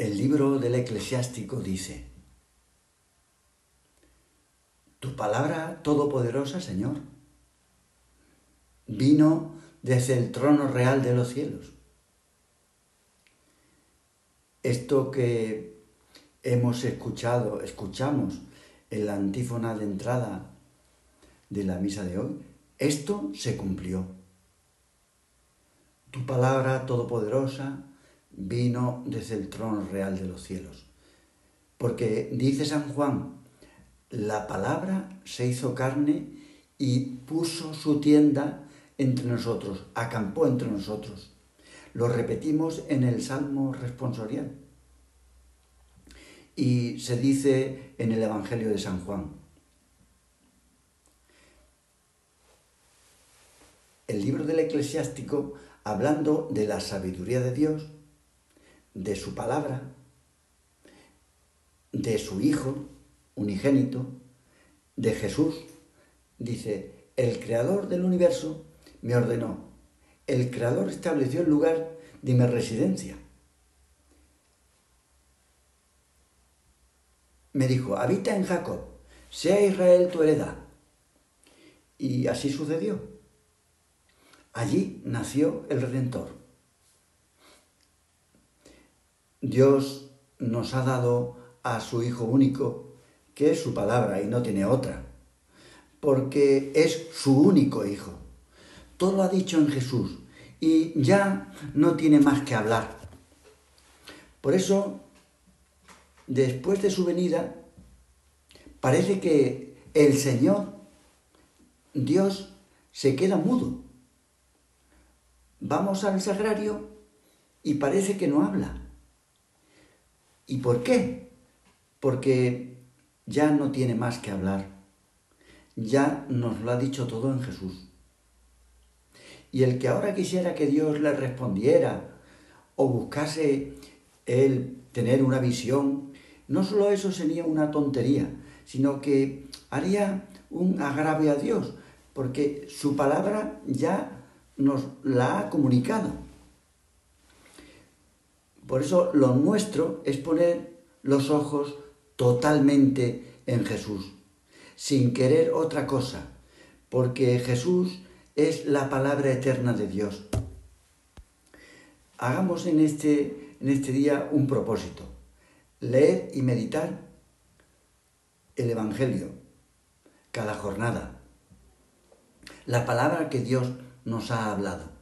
El libro del eclesiástico dice, Tu palabra todopoderosa, Señor, vino desde el trono real de los cielos. Esto que hemos escuchado, escuchamos en la antífona de entrada de la misa de hoy, esto se cumplió. Tu palabra todopoderosa vino desde el trono real de los cielos. Porque dice San Juan, la palabra se hizo carne y puso su tienda entre nosotros, acampó entre nosotros. Lo repetimos en el Salmo responsorial. Y se dice en el Evangelio de San Juan. El libro del eclesiástico, hablando de la sabiduría de Dios, de su palabra, de su Hijo unigénito, de Jesús, dice, el creador del universo me ordenó, el creador estableció el lugar de mi residencia. Me dijo, habita en Jacob, sea Israel tu heredad. Y así sucedió. Allí nació el Redentor. Dios nos ha dado a su Hijo único, que es su palabra y no tiene otra, porque es su único Hijo. Todo lo ha dicho en Jesús y ya no tiene más que hablar. Por eso, después de su venida, parece que el Señor, Dios, se queda mudo. Vamos al sagrario y parece que no habla. ¿Y por qué? Porque ya no tiene más que hablar. Ya nos lo ha dicho todo en Jesús. Y el que ahora quisiera que Dios le respondiera o buscase él tener una visión, no solo eso sería una tontería, sino que haría un agravio a Dios, porque su palabra ya nos la ha comunicado. Por eso lo nuestro es poner los ojos totalmente en Jesús, sin querer otra cosa, porque Jesús es la palabra eterna de Dios. Hagamos en este, en este día un propósito, leer y meditar el Evangelio cada jornada, la palabra que Dios nos ha hablado.